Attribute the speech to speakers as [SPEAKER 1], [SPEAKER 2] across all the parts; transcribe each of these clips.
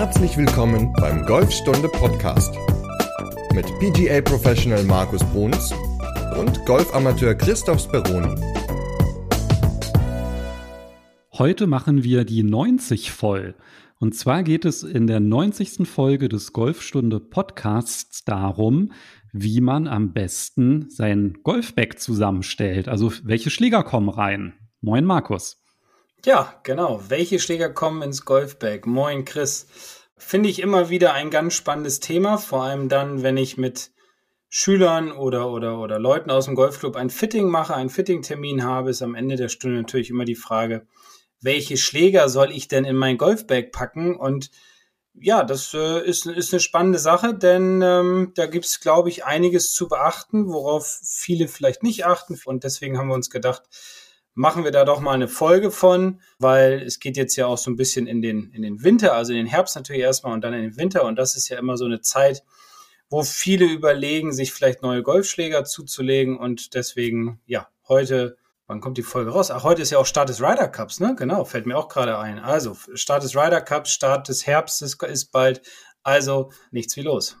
[SPEAKER 1] Herzlich willkommen beim Golfstunde Podcast mit PGA Professional Markus Bruns und Golfamateur Christoph Speroni.
[SPEAKER 2] Heute machen wir die 90 voll. Und zwar geht es in der 90. Folge des Golfstunde Podcasts darum, wie man am besten sein Golfback zusammenstellt. Also welche Schläger kommen rein? Moin Markus.
[SPEAKER 3] Ja, genau. Welche Schläger kommen ins Golfbag? Moin, Chris. Finde ich immer wieder ein ganz spannendes Thema, vor allem dann, wenn ich mit Schülern oder, oder, oder Leuten aus dem Golfclub ein Fitting mache, einen Fitting-Termin habe, ist am Ende der Stunde natürlich immer die Frage, welche Schläger soll ich denn in mein Golfbag packen? Und ja, das äh, ist, ist eine spannende Sache, denn ähm, da gibt es, glaube ich, einiges zu beachten, worauf viele vielleicht nicht achten. Und deswegen haben wir uns gedacht, machen wir da doch mal eine Folge von, weil es geht jetzt ja auch so ein bisschen in den, in den Winter, also in den Herbst natürlich erstmal und dann in den Winter. Und das ist ja immer so eine Zeit, wo viele überlegen, sich vielleicht neue Golfschläger zuzulegen. Und deswegen, ja, heute, wann kommt die Folge raus? Ach, heute ist ja auch Start des Ryder Cups, ne? Genau, fällt mir auch gerade ein. Also, Start des Ryder Cups, Start des Herbstes ist bald. Also, nichts wie los.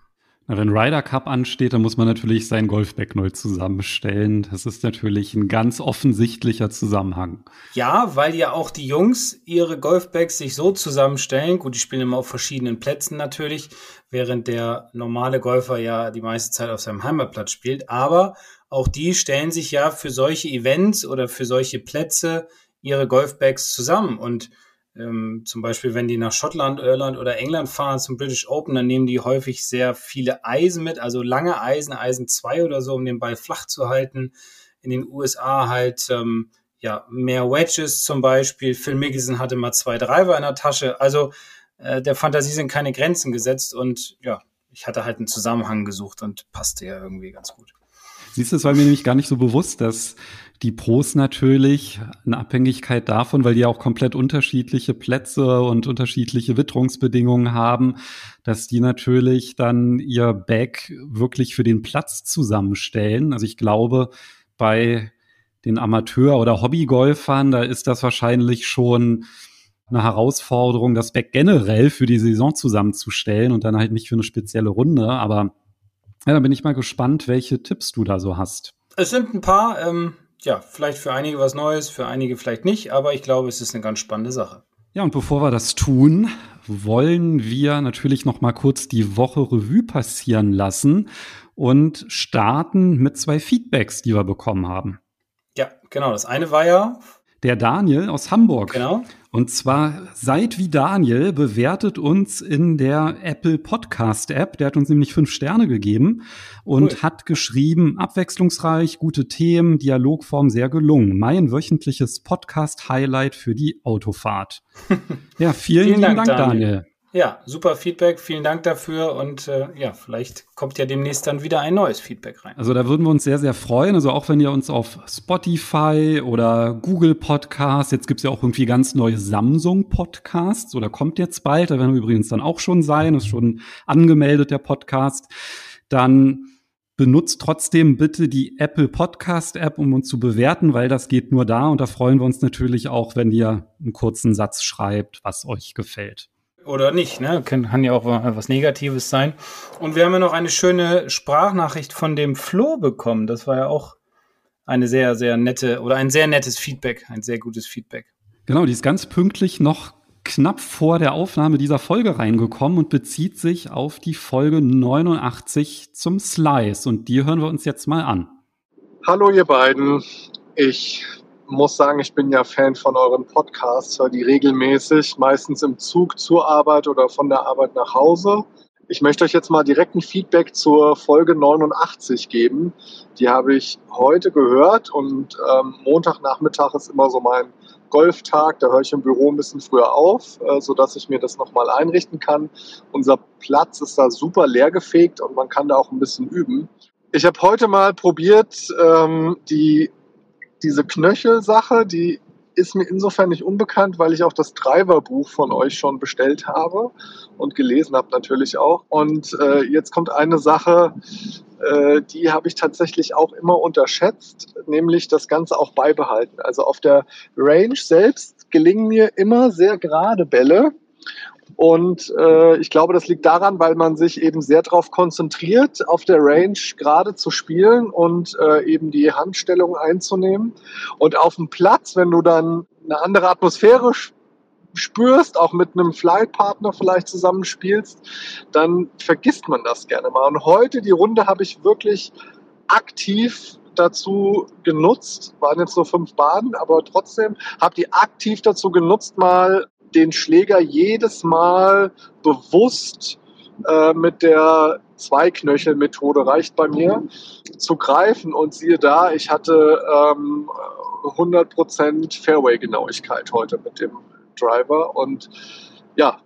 [SPEAKER 2] Wenn Ryder Cup ansteht, dann muss man natürlich sein Golfback neu zusammenstellen. Das ist natürlich ein ganz offensichtlicher Zusammenhang.
[SPEAKER 3] Ja, weil ja auch die Jungs ihre Golfbags sich so zusammenstellen. Gut, die spielen immer auf verschiedenen Plätzen natürlich, während der normale Golfer ja die meiste Zeit auf seinem Heimatplatz spielt. Aber auch die stellen sich ja für solche Events oder für solche Plätze ihre Golfbags zusammen und ähm, zum Beispiel, wenn die nach Schottland, Irland oder England fahren zum British Open, dann nehmen die häufig sehr viele Eisen mit, also lange Eisen, Eisen 2 oder so, um den Ball flach zu halten. In den USA halt ähm, ja mehr Wedges zum Beispiel. Phil Mickelson hatte mal zwei Driver in der Tasche. Also äh, der Fantasie sind keine Grenzen gesetzt und ja, ich hatte halt einen Zusammenhang gesucht und passte ja irgendwie ganz gut.
[SPEAKER 2] Siehst du, es war mir nämlich gar nicht so bewusst, dass die Pros natürlich in Abhängigkeit davon, weil die auch komplett unterschiedliche Plätze und unterschiedliche Witterungsbedingungen haben, dass die natürlich dann ihr Bag wirklich für den Platz zusammenstellen. Also ich glaube, bei den Amateur- oder Hobbygolfern, da ist das wahrscheinlich schon eine Herausforderung, das Back generell für die Saison zusammenzustellen und dann halt nicht für eine spezielle Runde. Aber ja, da bin ich mal gespannt, welche Tipps du da so hast.
[SPEAKER 3] Es sind ein paar. Ähm ja, vielleicht für einige was Neues, für einige vielleicht nicht, aber ich glaube, es ist eine ganz spannende Sache.
[SPEAKER 2] Ja, und bevor wir das tun, wollen wir natürlich noch mal kurz die Woche Revue passieren lassen und starten mit zwei Feedbacks, die wir bekommen haben.
[SPEAKER 3] Ja, genau. Das eine war ja
[SPEAKER 2] der Daniel aus Hamburg.
[SPEAKER 3] Genau.
[SPEAKER 2] Und zwar seid wie Daniel bewertet uns in der Apple Podcast App. Der hat uns nämlich fünf Sterne gegeben und cool. hat geschrieben, abwechslungsreich, gute Themen, Dialogform sehr gelungen. Mein wöchentliches Podcast Highlight für die Autofahrt. ja, vielen, vielen Dank, Dank, Daniel. Daniel.
[SPEAKER 3] Ja, super Feedback. Vielen Dank dafür. Und äh, ja, vielleicht kommt ja demnächst dann wieder ein neues Feedback rein.
[SPEAKER 2] Also da würden wir uns sehr, sehr freuen. Also auch wenn ihr uns auf Spotify oder Google Podcasts, jetzt gibt's ja auch irgendwie ganz neue Samsung Podcasts oder kommt jetzt bald, da werden wir übrigens dann auch schon sein, ist schon angemeldet der Podcast, dann benutzt trotzdem bitte die Apple Podcast App, um uns zu bewerten, weil das geht nur da und da freuen wir uns natürlich auch, wenn ihr einen kurzen Satz schreibt, was euch gefällt.
[SPEAKER 3] Oder nicht, ne? Kann, kann ja auch was Negatives sein. Und wir haben ja noch eine schöne Sprachnachricht von dem Flo bekommen. Das war ja auch eine sehr, sehr nette oder ein sehr nettes Feedback, ein sehr gutes Feedback.
[SPEAKER 2] Genau, die ist ganz pünktlich noch knapp vor der Aufnahme dieser Folge reingekommen und bezieht sich auf die Folge 89 zum Slice. Und die hören wir uns jetzt mal an.
[SPEAKER 4] Hallo ihr beiden. Ich muss sagen, ich bin ja Fan von euren Podcasts, höre die regelmäßig, meistens im Zug zur Arbeit oder von der Arbeit nach Hause. Ich möchte euch jetzt mal direkt ein Feedback zur Folge 89 geben. Die habe ich heute gehört und ähm, Montagnachmittag ist immer so mein Golftag. Da höre ich im Büro ein bisschen früher auf, äh, sodass ich mir das nochmal einrichten kann. Unser Platz ist da super leer gefegt und man kann da auch ein bisschen üben. Ich habe heute mal probiert, ähm, die diese Knöchelsache, die ist mir insofern nicht unbekannt, weil ich auch das Driverbuch von euch schon bestellt habe und gelesen habe natürlich auch. Und äh, jetzt kommt eine Sache, äh, die habe ich tatsächlich auch immer unterschätzt, nämlich das Ganze auch beibehalten. Also auf der Range selbst gelingen mir immer sehr gerade Bälle. Und äh, ich glaube, das liegt daran, weil man sich eben sehr darauf konzentriert, auf der Range gerade zu spielen und äh, eben die Handstellung einzunehmen. Und auf dem Platz, wenn du dann eine andere Atmosphäre spürst, auch mit einem Flightpartner vielleicht zusammenspielst, dann vergisst man das gerne mal. Und heute die Runde habe ich wirklich aktiv dazu genutzt, waren jetzt nur fünf Bahnen, aber trotzdem habe die aktiv dazu genutzt, mal den Schläger jedes Mal bewusst äh, mit der Zweiknöchel-Methode reicht bei mir zu greifen. Und siehe da, ich hatte ähm, 100% Fairway-Genauigkeit heute mit dem Driver. Und ja,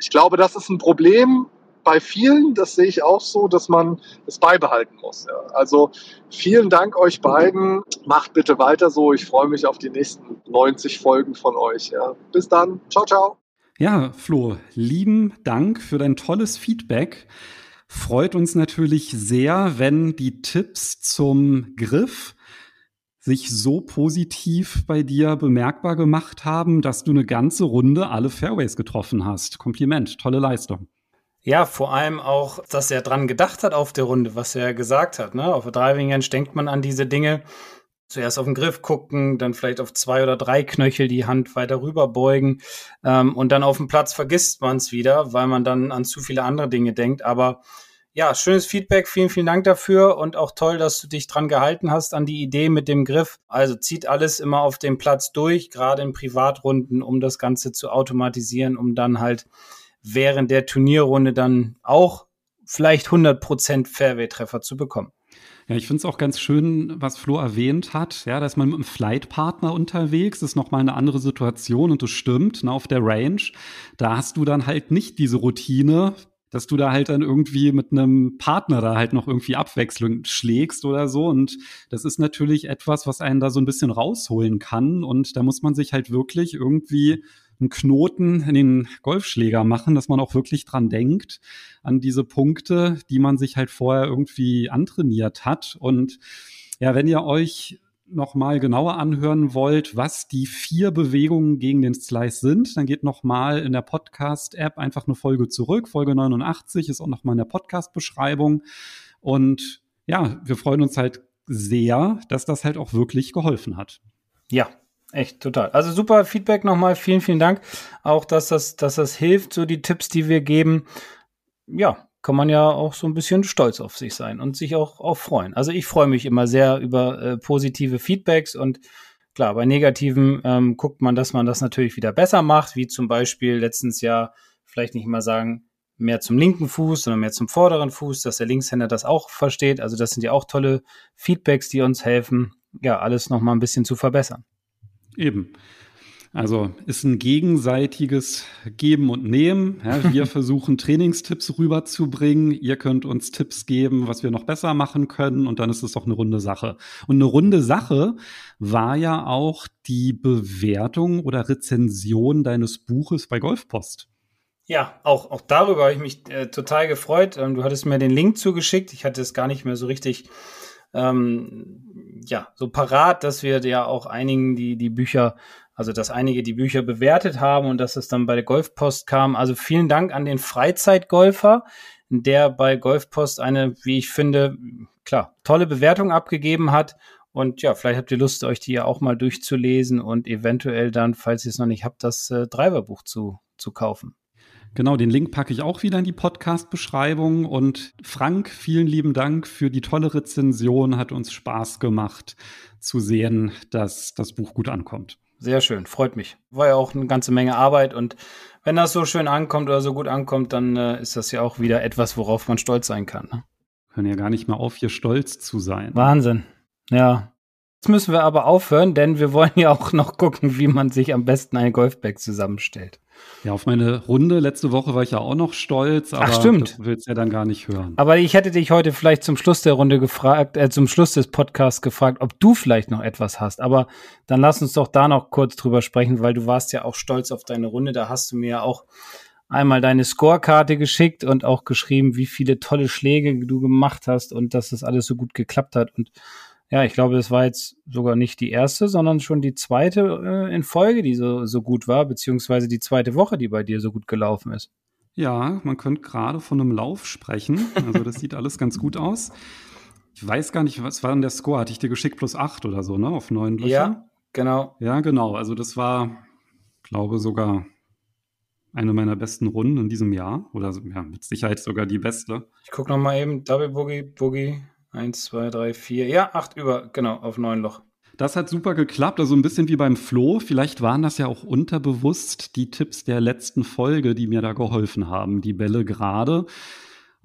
[SPEAKER 4] ich glaube, das ist ein Problem, bei vielen, das sehe ich auch so, dass man es beibehalten muss. Ja. Also vielen Dank euch beiden. Macht bitte weiter so. Ich freue mich auf die nächsten 90 Folgen von euch. Ja. Bis dann. Ciao, ciao.
[SPEAKER 2] Ja, Flo, lieben Dank für dein tolles Feedback. Freut uns natürlich sehr, wenn die Tipps zum Griff sich so positiv bei dir bemerkbar gemacht haben, dass du eine ganze Runde alle Fairways getroffen hast. Kompliment, tolle Leistung.
[SPEAKER 3] Ja, vor allem auch, dass er dran gedacht hat auf der Runde, was er gesagt hat. Ne? Auf der Driving Range denkt man an diese Dinge. Zuerst auf den Griff gucken, dann vielleicht auf zwei oder drei Knöchel die Hand weiter rüber beugen ähm, und dann auf dem Platz vergisst man es wieder, weil man dann an zu viele andere Dinge denkt. Aber ja, schönes Feedback, vielen, vielen Dank dafür und auch toll, dass du dich dran gehalten hast an die Idee mit dem Griff. Also zieht alles immer auf dem Platz durch, gerade in Privatrunden, um das Ganze zu automatisieren, um dann halt während der Turnierrunde dann auch vielleicht 100% Fairway-Treffer zu bekommen.
[SPEAKER 2] Ja, ich finde es auch ganz schön, was Flo erwähnt hat. Ja, da ist man mit einem Flightpartner unterwegs, ist nochmal eine andere Situation und das stimmt. Ne, auf der Range, da hast du dann halt nicht diese Routine, dass du da halt dann irgendwie mit einem Partner da halt noch irgendwie Abwechslung schlägst oder so. Und das ist natürlich etwas, was einen da so ein bisschen rausholen kann. Und da muss man sich halt wirklich irgendwie einen Knoten in den Golfschläger machen, dass man auch wirklich dran denkt, an diese Punkte, die man sich halt vorher irgendwie antrainiert hat. Und ja, wenn ihr euch nochmal genauer anhören wollt, was die vier Bewegungen gegen den Slice sind, dann geht nochmal in der Podcast-App einfach eine Folge zurück. Folge 89 ist auch nochmal in der Podcast-Beschreibung. Und ja, wir freuen uns halt sehr, dass das halt auch wirklich geholfen hat.
[SPEAKER 3] Ja, Echt total. Also super Feedback nochmal. Vielen, vielen Dank. Auch, dass das, dass das hilft, so die Tipps, die wir geben. Ja, kann man ja auch so ein bisschen stolz auf sich sein und sich auch, auch freuen. Also ich freue mich immer sehr über äh, positive Feedbacks und klar, bei negativen ähm, guckt man, dass man das natürlich wieder besser macht, wie zum Beispiel letztens ja vielleicht nicht mal sagen, mehr zum linken Fuß, sondern mehr zum vorderen Fuß, dass der Linkshänder das auch versteht. Also das sind ja auch tolle Feedbacks, die uns helfen, ja, alles nochmal ein bisschen zu verbessern.
[SPEAKER 2] Eben. Also ist ein gegenseitiges Geben und Nehmen. Ja, wir versuchen Trainingstipps rüberzubringen. Ihr könnt uns Tipps geben, was wir noch besser machen können. Und dann ist es doch eine runde Sache. Und eine runde Sache war ja auch die Bewertung oder Rezension deines Buches bei Golfpost.
[SPEAKER 3] Ja, auch, auch darüber habe ich mich äh, total gefreut. Ähm, du hattest mir den Link zugeschickt. Ich hatte es gar nicht mehr so richtig ähm, ja, so parat, dass wir ja auch einigen die, die Bücher, also dass einige die Bücher bewertet haben und dass es dann bei der Golfpost kam. Also vielen Dank an den Freizeitgolfer, der bei Golfpost eine, wie ich finde, klar, tolle Bewertung abgegeben hat. Und ja, vielleicht habt ihr Lust, euch die ja auch mal durchzulesen und eventuell dann, falls ihr es noch nicht habt, das äh, Driverbuch zu, zu kaufen.
[SPEAKER 2] Genau, den Link packe ich auch wieder in die Podcast-Beschreibung. Und Frank, vielen lieben Dank für die tolle Rezension. Hat uns Spaß gemacht zu sehen, dass das Buch gut ankommt.
[SPEAKER 3] Sehr schön, freut mich. War ja auch eine ganze Menge Arbeit und wenn das so schön ankommt oder so gut ankommt, dann äh, ist das ja auch wieder etwas, worauf man stolz sein kann. Ne?
[SPEAKER 2] Können ja gar nicht mehr auf, hier stolz zu sein.
[SPEAKER 3] Wahnsinn. Ja, Jetzt müssen wir aber aufhören, denn wir wollen ja auch noch gucken, wie man sich am besten ein Golfbag zusammenstellt.
[SPEAKER 2] Ja, auf meine Runde letzte Woche war ich ja auch noch stolz, aber
[SPEAKER 3] Ach, stimmt.
[SPEAKER 2] das willst du ja dann gar nicht hören.
[SPEAKER 3] Aber ich hätte dich heute vielleicht zum Schluss der Runde gefragt, äh, zum Schluss des Podcasts gefragt, ob du vielleicht noch etwas hast. Aber dann lass uns doch da noch kurz drüber sprechen, weil du warst ja auch stolz auf deine Runde. Da hast du mir ja auch einmal deine Scorekarte geschickt und auch geschrieben, wie viele tolle Schläge du gemacht hast und dass das alles so gut geklappt hat. Und ja, ich glaube, das war jetzt sogar nicht die erste, sondern schon die zweite äh, in Folge, die so, so gut war, beziehungsweise die zweite Woche, die bei dir so gut gelaufen ist.
[SPEAKER 2] Ja, man könnte gerade von einem Lauf sprechen. Also das sieht alles ganz gut aus. Ich weiß gar nicht, was war denn der Score? Hatte ich dir geschickt plus acht oder so, ne? Auf neun Löcher?
[SPEAKER 3] Ja, genau.
[SPEAKER 2] Ja, genau. Also das war, glaube sogar eine meiner besten Runden in diesem Jahr. Oder ja, mit Sicherheit sogar die beste.
[SPEAKER 3] Ich gucke nochmal eben. Double Boogie, Boogie. Eins, zwei, drei, vier. Ja, acht über, genau, auf neun Loch.
[SPEAKER 2] Das hat super geklappt, also ein bisschen wie beim Flo. Vielleicht waren das ja auch unterbewusst die Tipps der letzten Folge, die mir da geholfen haben, die Bälle gerade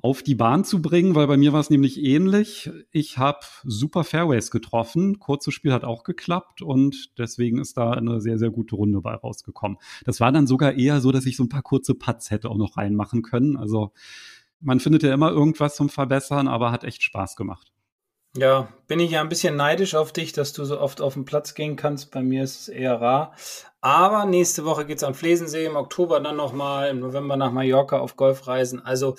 [SPEAKER 2] auf die Bahn zu bringen, weil bei mir war es nämlich ähnlich. Ich habe super Fairways getroffen, kurzes Spiel hat auch geklappt und deswegen ist da eine sehr, sehr gute Runde bei rausgekommen. Das war dann sogar eher so, dass ich so ein paar kurze Putts hätte auch noch reinmachen können. Also man findet ja immer irgendwas zum Verbessern, aber hat echt Spaß gemacht.
[SPEAKER 3] Ja, bin ich ja ein bisschen neidisch auf dich, dass du so oft auf den Platz gehen kannst. Bei mir ist es eher rar. Aber nächste Woche geht es am Flesensee, im Oktober dann nochmal, im November nach Mallorca auf Golfreisen. Also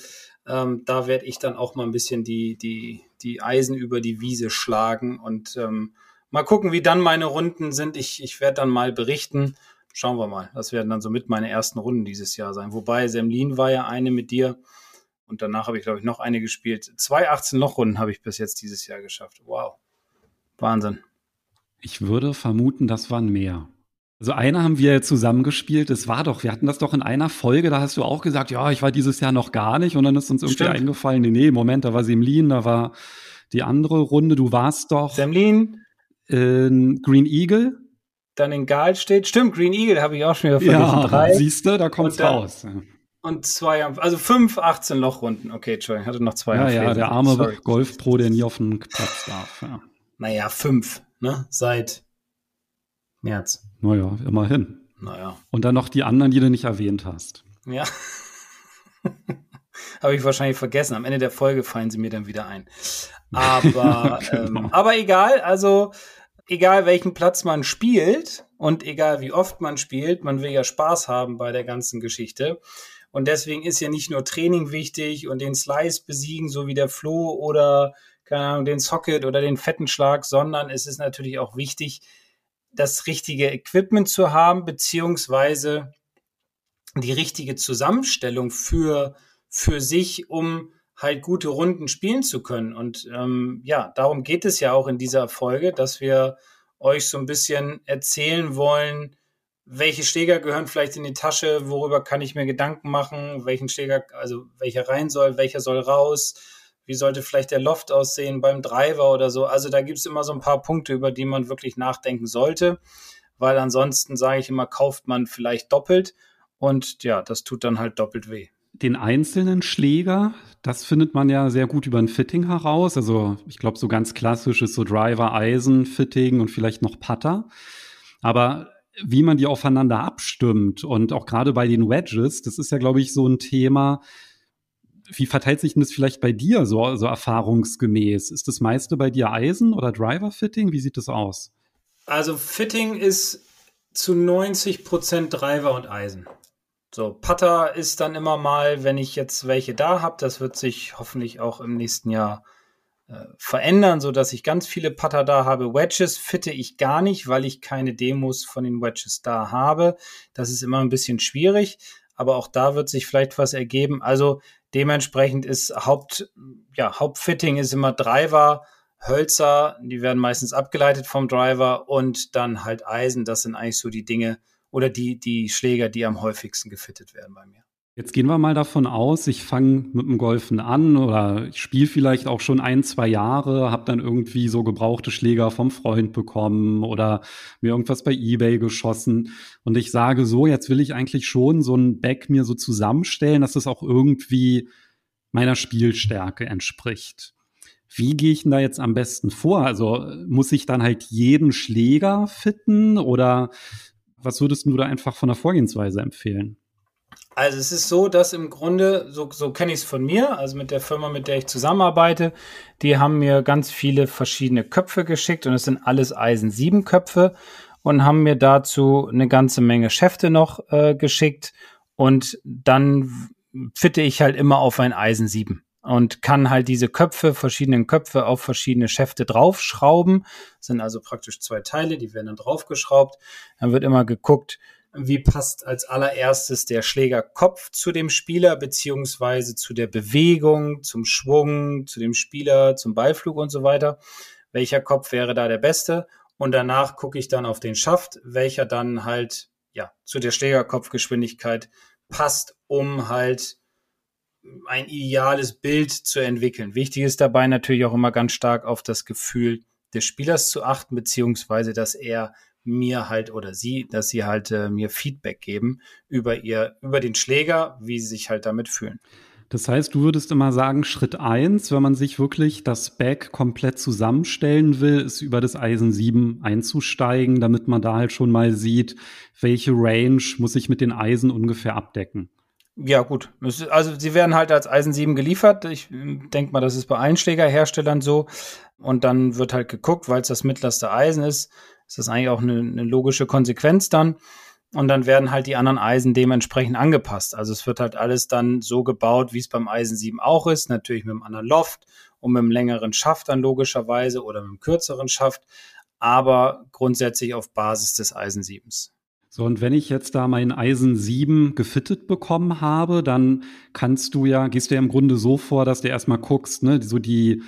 [SPEAKER 3] ähm, da werde ich dann auch mal ein bisschen die, die, die Eisen über die Wiese schlagen und ähm, mal gucken, wie dann meine Runden sind. Ich, ich werde dann mal berichten. Schauen wir mal. Das werden dann so mit meine ersten Runden dieses Jahr sein. Wobei Semlin war ja eine mit dir. Und danach habe ich, glaube ich, noch eine gespielt. Zwei 18-Loch-Runden habe ich bis jetzt dieses Jahr geschafft. Wow. Wahnsinn.
[SPEAKER 2] Ich würde vermuten, das waren mehr. Also eine haben wir zusammengespielt. Es war doch, wir hatten das doch in einer Folge, da hast du auch gesagt, ja, ich war dieses Jahr noch gar nicht. Und dann ist uns irgendwie Stimmt. eingefallen, nee, nee, Moment, da war Semlin, da war die andere Runde. Du warst doch.
[SPEAKER 3] Semlin.
[SPEAKER 2] In Green Eagle.
[SPEAKER 3] Dann in Gal steht. Stimmt, Green Eagle habe ich auch schon wieder vergessen.
[SPEAKER 2] Ja, Drei. siehst du, da kommt's raus.
[SPEAKER 3] Und zwei, also fünf 18 Lochrunden. Okay, Entschuldigung, ich hatte noch zwei.
[SPEAKER 2] Ja, ja, der arme Sorry. Golfpro, der nie auf den Platz darf. Ja.
[SPEAKER 3] Naja, fünf, ne? Seit März.
[SPEAKER 2] Naja, immerhin.
[SPEAKER 3] Naja.
[SPEAKER 2] Und dann noch die anderen, die du nicht erwähnt hast.
[SPEAKER 3] Ja. Habe ich wahrscheinlich vergessen. Am Ende der Folge fallen sie mir dann wieder ein. Aber, genau. ähm, aber egal, also egal welchen Platz man spielt und egal wie oft man spielt, man will ja Spaß haben bei der ganzen Geschichte. Und deswegen ist ja nicht nur Training wichtig und den Slice besiegen, so wie der Flo oder, keine Ahnung, den Socket oder den fetten Schlag, sondern es ist natürlich auch wichtig, das richtige Equipment zu haben, beziehungsweise die richtige Zusammenstellung für, für sich, um halt gute Runden spielen zu können. Und ähm, ja, darum geht es ja auch in dieser Folge, dass wir euch so ein bisschen erzählen wollen, welche Schläger gehören vielleicht in die Tasche, worüber kann ich mir Gedanken machen, welchen Schläger, also welcher rein soll, welcher soll raus, wie sollte vielleicht der Loft aussehen beim Driver oder so. Also da gibt es immer so ein paar Punkte, über die man wirklich nachdenken sollte, weil ansonsten sage ich immer, kauft man vielleicht doppelt und ja, das tut dann halt doppelt weh.
[SPEAKER 2] Den einzelnen Schläger, das findet man ja sehr gut über ein Fitting heraus. Also ich glaube, so ganz klassisch ist so Driver, Eisen, Fitting und vielleicht noch Putter. Aber wie man die aufeinander abstimmt und auch gerade bei den Wedges, das ist ja, glaube ich, so ein Thema. Wie verteilt sich denn das vielleicht bei dir so, so erfahrungsgemäß? Ist das meiste bei dir Eisen oder Driver-Fitting? Wie sieht das aus?
[SPEAKER 3] Also Fitting ist zu 90 Prozent Driver und Eisen. So, Putter ist dann immer mal, wenn ich jetzt welche da habe, das wird sich hoffentlich auch im nächsten Jahr äh, verändern, so dass ich ganz viele Putter da habe. Wedges fitte ich gar nicht, weil ich keine Demos von den Wedges da habe. Das ist immer ein bisschen schwierig, aber auch da wird sich vielleicht was ergeben. Also dementsprechend ist Haupt, ja, Hauptfitting ist immer Driver, Hölzer, die werden meistens abgeleitet vom Driver und dann halt Eisen. Das sind eigentlich so die Dinge oder die, die Schläger, die am häufigsten gefittet werden bei mir.
[SPEAKER 2] Jetzt gehen wir mal davon aus, ich fange mit dem Golfen an oder ich spiele vielleicht auch schon ein, zwei Jahre, habe dann irgendwie so gebrauchte Schläger vom Freund bekommen oder mir irgendwas bei eBay geschossen und ich sage so, jetzt will ich eigentlich schon so ein Back mir so zusammenstellen, dass es auch irgendwie meiner Spielstärke entspricht. Wie gehe ich denn da jetzt am besten vor? Also muss ich dann halt jeden Schläger fitten oder was würdest du da einfach von der Vorgehensweise empfehlen?
[SPEAKER 3] Also es ist so, dass im Grunde, so, so kenne ich es von mir, also mit der Firma, mit der ich zusammenarbeite, die haben mir ganz viele verschiedene Köpfe geschickt und es sind alles Eisen 7 Köpfe und haben mir dazu eine ganze Menge Schäfte noch äh, geschickt und dann fitte ich halt immer auf ein Eisen 7. und kann halt diese Köpfe, verschiedenen Köpfe auf verschiedene Schäfte draufschrauben. Das sind also praktisch zwei Teile, die werden dann draufgeschraubt. Dann wird immer geguckt, wie passt als allererstes der Schlägerkopf zu dem Spieler, beziehungsweise zu der Bewegung, zum Schwung, zu dem Spieler, zum Ballflug und so weiter. Welcher Kopf wäre da der beste? Und danach gucke ich dann auf den Schaft, welcher dann halt ja zu der Schlägerkopfgeschwindigkeit passt, um halt ein ideales Bild zu entwickeln. Wichtig ist dabei natürlich auch immer ganz stark auf das Gefühl des Spielers zu achten, beziehungsweise dass er mir halt oder sie, dass sie halt äh, mir Feedback geben über ihr, über den Schläger, wie sie sich halt damit fühlen.
[SPEAKER 2] Das heißt, du würdest immer sagen, Schritt eins, wenn man sich wirklich das Back komplett zusammenstellen will, ist über das Eisen 7 einzusteigen, damit man da halt schon mal sieht, welche Range muss ich mit den Eisen ungefähr abdecken.
[SPEAKER 3] Ja, gut. Also sie werden halt als Eisen 7 geliefert. Ich hm, denke mal, das ist bei allen Schlägerherstellern so. Und dann wird halt geguckt, weil es das mittlerste Eisen ist, ist das eigentlich auch eine, eine logische Konsequenz dann. Und dann werden halt die anderen Eisen dementsprechend angepasst. Also es wird halt alles dann so gebaut, wie es beim Eisen 7 auch ist. Natürlich mit einem anderen Loft und mit einem längeren Schaft dann logischerweise oder mit einem kürzeren Schaft. Aber grundsätzlich auf Basis des Eisen 7s.
[SPEAKER 2] So, und wenn ich jetzt da mein Eisen 7 gefittet bekommen habe, dann kannst du ja, gehst du ja im Grunde so vor, dass du erstmal guckst, ne, so die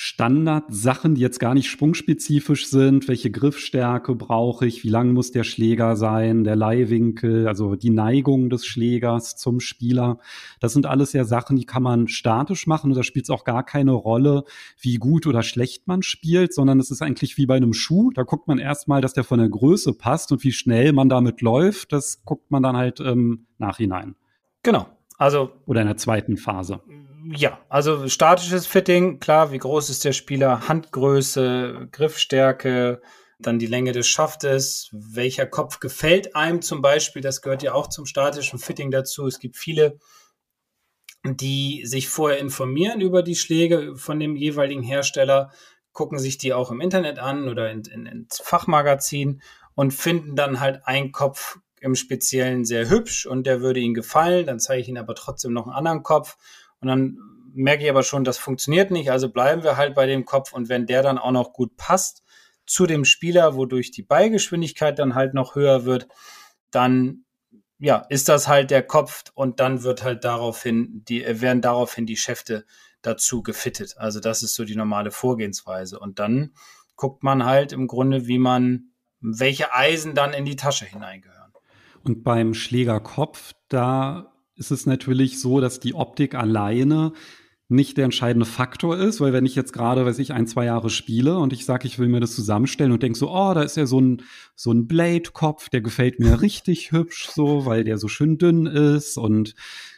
[SPEAKER 2] Standardsachen, die jetzt gar nicht sprungspezifisch sind. Welche Griffstärke brauche ich? Wie lang muss der Schläger sein? Der Leihwinkel, also die Neigung des Schlägers zum Spieler. Das sind alles ja Sachen, die kann man statisch machen und da spielt es auch gar keine Rolle, wie gut oder schlecht man spielt, sondern es ist eigentlich wie bei einem Schuh. Da guckt man erstmal, dass der von der Größe passt und wie schnell man damit läuft. Das guckt man dann halt im Nachhinein.
[SPEAKER 3] Genau. Also.
[SPEAKER 2] Oder in der zweiten Phase
[SPEAKER 3] ja, also statisches Fitting, klar, wie groß ist der Spieler, Handgröße, Griffstärke, dann die Länge des Schaftes, welcher Kopf gefällt einem zum Beispiel, das gehört ja auch zum statischen Fitting dazu. Es gibt viele, die sich vorher informieren über die Schläge von dem jeweiligen Hersteller, gucken sich die auch im Internet an oder in, in, ins Fachmagazin und finden dann halt einen Kopf im Speziellen sehr hübsch und der würde ihnen gefallen, dann zeige ich ihnen aber trotzdem noch einen anderen Kopf und dann merke ich aber schon, das funktioniert nicht, also bleiben wir halt bei dem Kopf und wenn der dann auch noch gut passt zu dem Spieler, wodurch die Beigeschwindigkeit dann halt noch höher wird, dann ja, ist das halt der Kopf und dann wird halt daraufhin die werden daraufhin die Schäfte dazu gefittet. Also das ist so die normale Vorgehensweise und dann guckt man halt im Grunde, wie man welche Eisen dann in die Tasche hineingehören.
[SPEAKER 2] Und beim Schlägerkopf, da ist es natürlich so, dass die Optik alleine nicht der entscheidende Faktor ist, weil wenn ich jetzt gerade, weiß ich, ein, zwei Jahre spiele und ich sage, ich will mir das zusammenstellen und denke so, oh, da ist ja so ein, so ein Blade-Kopf, der gefällt mir richtig hübsch so, weil der so schön dünn ist und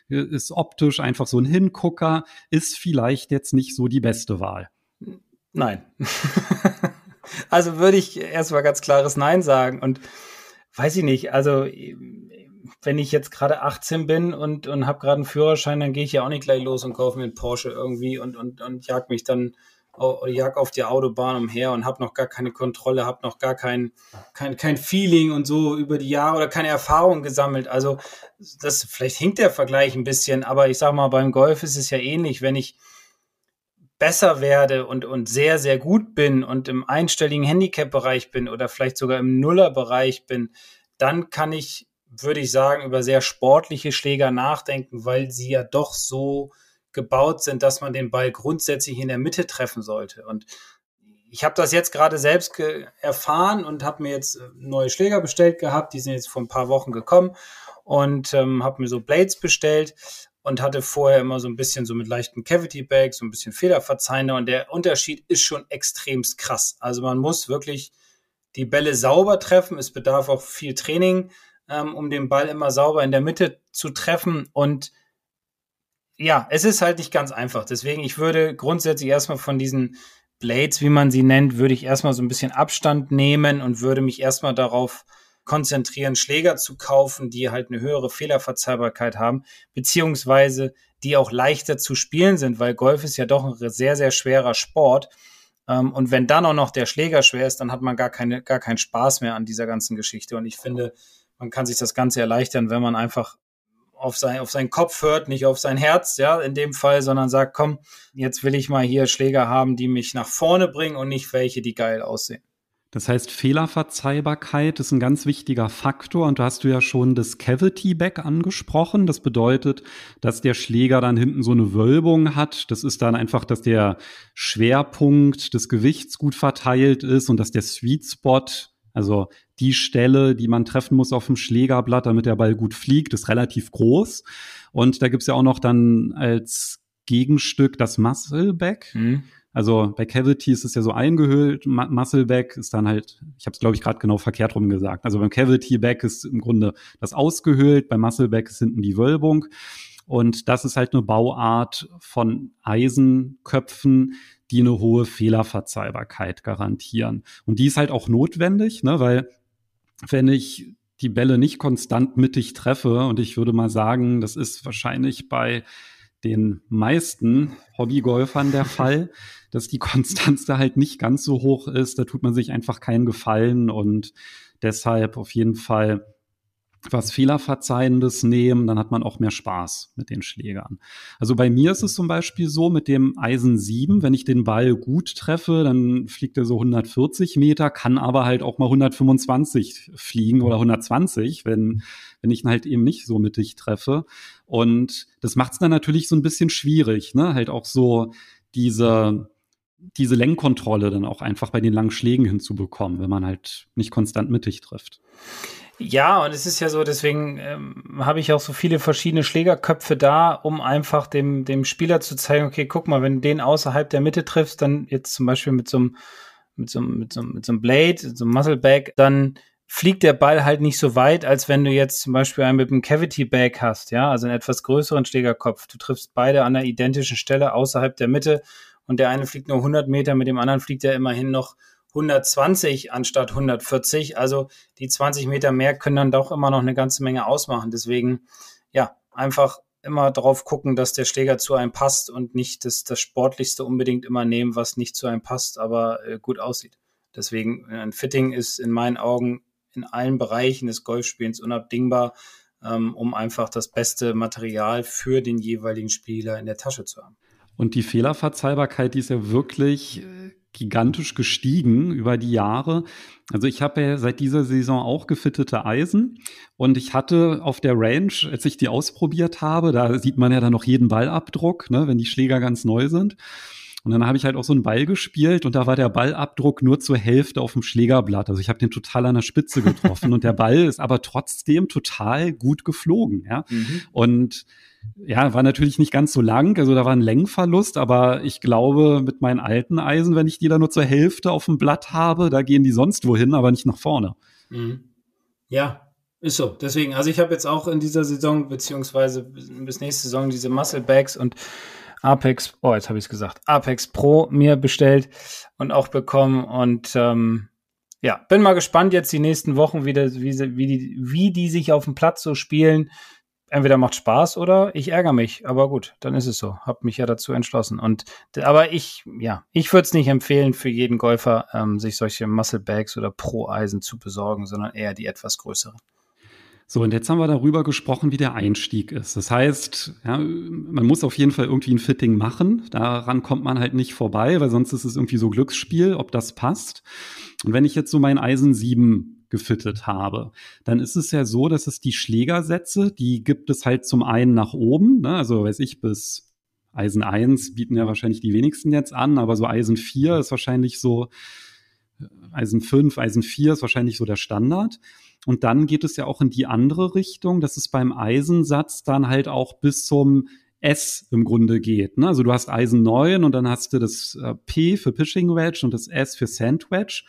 [SPEAKER 2] ist optisch einfach so ein Hingucker, ist vielleicht jetzt nicht so die beste Wahl.
[SPEAKER 3] Nein. also würde ich erstmal ganz klares Nein sagen und weiß ich nicht, also wenn ich jetzt gerade 18 bin und, und habe gerade einen Führerschein, dann gehe ich ja auch nicht gleich los und kaufe mir einen Porsche irgendwie und, und, und jag mich dann jag auf die Autobahn umher und habe noch gar keine Kontrolle, habe noch gar kein, kein, kein Feeling und so über die Jahre oder keine Erfahrung gesammelt. Also das vielleicht hinkt der Vergleich ein bisschen, aber ich sag mal, beim Golf ist es ja ähnlich, wenn ich besser werde und, und sehr, sehr gut bin und im einstelligen Handicap-Bereich bin oder vielleicht sogar im Nuller-Bereich bin, dann kann ich würde ich sagen, über sehr sportliche Schläger nachdenken, weil sie ja doch so gebaut sind, dass man den Ball grundsätzlich in der Mitte treffen sollte. Und ich habe das jetzt gerade selbst erfahren und habe mir jetzt äh, neue Schläger bestellt gehabt. Die sind jetzt vor ein paar Wochen gekommen und ähm, habe mir so Blades bestellt und hatte vorher immer so ein bisschen so mit leichten Cavity Bags, so ein bisschen Federverzeihender und der Unterschied ist schon extremst krass. Also man muss wirklich die Bälle sauber treffen. Es bedarf auch viel Training ähm, um den Ball immer sauber in der Mitte zu treffen. Und ja, es ist halt nicht ganz einfach. Deswegen, ich würde grundsätzlich erstmal von diesen Blades, wie man sie nennt, würde ich erstmal so ein bisschen Abstand nehmen und würde mich erstmal darauf konzentrieren, Schläger zu kaufen, die halt eine höhere Fehlerverzeihbarkeit haben, beziehungsweise die auch leichter zu spielen sind, weil Golf ist ja doch ein sehr, sehr schwerer Sport. Ähm, und wenn dann auch noch der Schläger schwer ist, dann hat man gar, keine, gar keinen Spaß mehr an dieser ganzen Geschichte. Und ich finde, man kann sich das Ganze erleichtern, wenn man einfach auf, sein, auf seinen Kopf hört, nicht auf sein Herz, ja, in dem Fall, sondern sagt, komm, jetzt will ich mal hier Schläger haben, die mich nach vorne bringen und nicht welche, die geil aussehen.
[SPEAKER 2] Das heißt, Fehlerverzeihbarkeit ist ein ganz wichtiger Faktor und du hast du ja schon das Cavity Back angesprochen. Das bedeutet, dass der Schläger dann hinten so eine Wölbung hat. Das ist dann einfach, dass der Schwerpunkt des Gewichts gut verteilt ist und dass der Sweet Spot, also die Stelle, die man treffen muss auf dem Schlägerblatt, damit der Ball gut fliegt, ist relativ groß. Und da gibt's ja auch noch dann als Gegenstück das Muscle Back. Mhm. Also bei Cavity ist es ja so eingehüllt, Muscleback ist dann halt, ich habe es glaube ich gerade genau verkehrt rum gesagt. Also beim Cavity Back ist im Grunde das ausgehöhlt, beim Muscleback ist hinten die Wölbung. Und das ist halt eine Bauart von Eisenköpfen, die eine hohe Fehlerverzeihbarkeit garantieren. Und die ist halt auch notwendig, ne, weil wenn ich die Bälle nicht konstant mittig treffe, und ich würde mal sagen, das ist wahrscheinlich bei den meisten Hobbygolfern der Fall, dass die Konstanz da halt nicht ganz so hoch ist. Da tut man sich einfach keinen Gefallen und deshalb auf jeden Fall was Fehlerverzeihendes nehmen, dann hat man auch mehr Spaß mit den Schlägern. Also bei mir ist es zum Beispiel so mit dem Eisen 7, wenn ich den Ball gut treffe, dann fliegt er so 140 Meter, kann aber halt auch mal 125 fliegen oder 120, wenn, wenn ich ihn halt eben nicht so mittig treffe. Und das macht es dann natürlich so ein bisschen schwierig, ne? Halt auch so diese, diese Lenkkontrolle dann auch einfach bei den langen Schlägen hinzubekommen, wenn man halt nicht konstant mittig trifft.
[SPEAKER 3] Ja, und es ist ja so, deswegen ähm, habe ich auch so viele verschiedene Schlägerköpfe da, um einfach dem, dem Spieler zu zeigen, okay, guck mal, wenn du den außerhalb der Mitte triffst, dann jetzt zum Beispiel mit so einem, mit so einem, mit so mit so einem Blade, so einem Muscleback, dann fliegt der Ball halt nicht so weit, als wenn du jetzt zum Beispiel einen mit einem Cavity Bag hast, ja, also einen etwas größeren Schlägerkopf. Du triffst beide an der identischen Stelle außerhalb der Mitte und der eine fliegt nur 100 Meter, mit dem anderen fliegt er immerhin noch 120 anstatt 140. Also die 20 Meter mehr können dann doch immer noch eine ganze Menge ausmachen. Deswegen, ja, einfach immer drauf gucken, dass der Schläger zu einem passt und nicht das, das Sportlichste unbedingt immer nehmen, was nicht zu einem passt, aber äh, gut aussieht. Deswegen, ein Fitting ist in meinen Augen in allen Bereichen des Golfspielens unabdingbar, ähm, um einfach das beste Material für den jeweiligen Spieler in der Tasche zu haben.
[SPEAKER 2] Und die Fehlerverzeihbarkeit, die ist ja wirklich äh, gigantisch gestiegen über die Jahre. Also ich habe ja seit dieser Saison auch gefittete Eisen und ich hatte auf der Range, als ich die ausprobiert habe, da sieht man ja dann noch jeden Ballabdruck, ne, wenn die Schläger ganz neu sind. Und dann habe ich halt auch so einen Ball gespielt und da war der Ballabdruck nur zur Hälfte auf dem Schlägerblatt. Also ich habe den total an der Spitze getroffen und der Ball ist aber trotzdem total gut geflogen. Ja? Mhm. Und ja, war natürlich nicht ganz so lang, also da war ein Längenverlust, aber ich glaube, mit meinen alten Eisen, wenn ich die da nur zur Hälfte auf dem Blatt habe, da gehen die sonst wohin, aber nicht nach vorne. Mhm.
[SPEAKER 3] Ja, ist so. Deswegen, also ich habe jetzt auch in dieser Saison, beziehungsweise bis nächste Saison, diese Muscle Bags und Apex, oh, jetzt habe ich es gesagt, Apex Pro mir bestellt und auch bekommen und ähm, ja, bin mal gespannt jetzt die nächsten Wochen, wie, das, wie, wie, die, wie die sich auf dem Platz so spielen entweder macht Spaß oder ich ärgere mich. Aber gut, dann ist es so. Hab mich ja dazu entschlossen. Und aber ich, ja, ich würde es nicht empfehlen für jeden Golfer, ähm, sich solche Muscle Bags oder Pro-Eisen zu besorgen, sondern eher die etwas größeren.
[SPEAKER 2] So, und jetzt haben wir darüber gesprochen, wie der Einstieg ist. Das heißt, ja, man muss auf jeden Fall irgendwie ein Fitting machen. Daran kommt man halt nicht vorbei, weil sonst ist es irgendwie so Glücksspiel, ob das passt. Und wenn ich jetzt so mein Eisen 7 gefittet habe, dann ist es ja so, dass es die Schlägersätze, die gibt es halt zum einen nach oben, ne? also weiß ich, bis Eisen 1 bieten ja wahrscheinlich die wenigsten jetzt an, aber so Eisen 4 ist wahrscheinlich so, äh, Eisen 5, Eisen 4 ist wahrscheinlich so der Standard. Und dann geht es ja auch in die andere Richtung, dass es beim Eisensatz dann halt auch bis zum S im Grunde geht. Ne? Also du hast Eisen 9 und dann hast du das äh, P für Pitching Wedge und das S für Sand Wedge.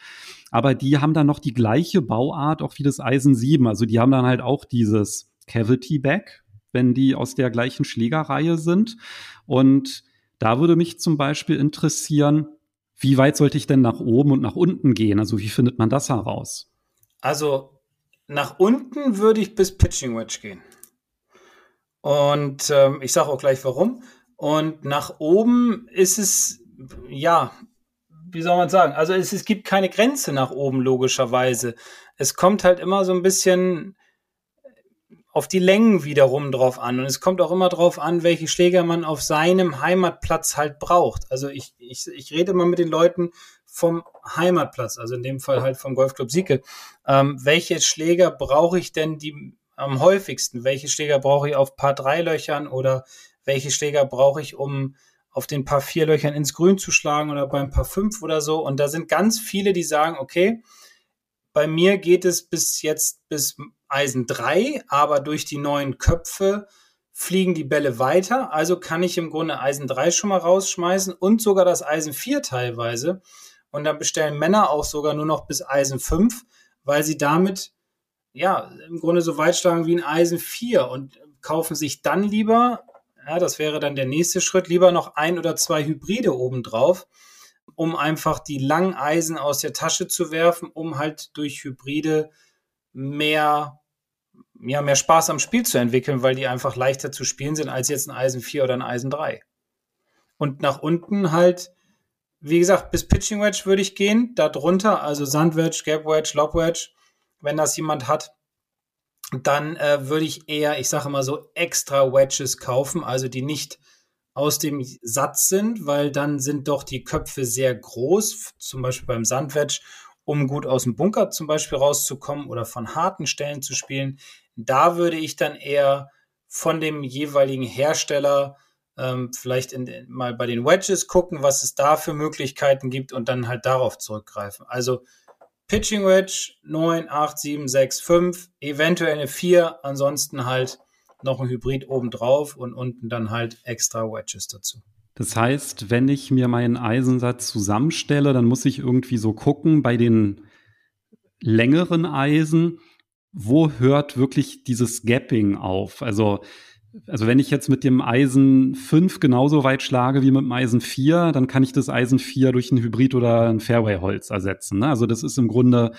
[SPEAKER 2] Aber die haben dann noch die gleiche Bauart auch wie das Eisen 7. Also die haben dann halt auch dieses Cavity Back, wenn die aus der gleichen Schlägerreihe sind. Und da würde mich zum Beispiel interessieren, wie weit sollte ich denn nach oben und nach unten gehen? Also wie findet man das heraus?
[SPEAKER 3] Also nach unten würde ich bis Pitching Wedge gehen. Und ähm, ich sage auch gleich warum. Und nach oben ist es, ja, wie soll man sagen? Also es, es gibt keine Grenze nach oben, logischerweise. Es kommt halt immer so ein bisschen auf die Längen wiederum drauf an. Und es kommt auch immer drauf an, welche Schläger man auf seinem Heimatplatz halt braucht. Also ich, ich, ich rede immer mit den Leuten vom Heimatplatz, also in dem Fall halt vom Golfclub Sieke. Ähm, welche Schläger brauche ich denn die am häufigsten? Welche Schläger brauche ich auf Paar 3 Löchern oder welche Schläger brauche ich, um auf den Paar 4 Löchern ins Grün zu schlagen oder beim Paar 5 oder so? Und da sind ganz viele, die sagen, okay, bei mir geht es bis jetzt bis Eisen 3, aber durch die neuen Köpfe fliegen die Bälle weiter. Also kann ich im Grunde Eisen 3 schon mal rausschmeißen und sogar das Eisen 4 teilweise. Und dann bestellen Männer auch sogar nur noch bis Eisen 5, weil sie damit ja im Grunde so weit schlagen wie ein Eisen 4 und kaufen sich dann lieber, ja, das wäre dann der nächste Schritt, lieber noch ein oder zwei Hybride obendrauf um einfach die langen Eisen aus der Tasche zu werfen, um halt durch Hybride mehr, ja, mehr Spaß am Spiel zu entwickeln, weil die einfach leichter zu spielen sind als jetzt ein Eisen 4 oder ein Eisen 3. Und nach unten halt, wie gesagt, bis Pitching Wedge würde ich gehen, darunter, also Sand Wedge, Gap Wedge, Lob Wedge, wenn das jemand hat, dann äh, würde ich eher, ich sage mal so, extra Wedges kaufen, also die nicht aus dem Satz sind, weil dann sind doch die Köpfe sehr groß, zum Beispiel beim Sandwedge, um gut aus dem Bunker zum Beispiel rauszukommen oder von harten Stellen zu spielen. Da würde ich dann eher von dem jeweiligen Hersteller ähm, vielleicht in, mal bei den Wedges gucken, was es da für Möglichkeiten gibt und dann halt darauf zurückgreifen. Also Pitching Wedge 9, 8, 7, 6, 5, eventuell eine 4, ansonsten halt noch ein Hybrid obendrauf und unten dann halt extra Wedges dazu.
[SPEAKER 2] Das heißt, wenn ich mir meinen Eisensatz zusammenstelle, dann muss ich irgendwie so gucken bei den längeren Eisen, wo hört wirklich dieses Gapping auf? Also, also wenn ich jetzt mit dem Eisen 5 genauso weit schlage wie mit dem Eisen 4, dann kann ich das Eisen 4 durch ein Hybrid oder ein Fairway-Holz ersetzen. Ne? Also das ist im Grunde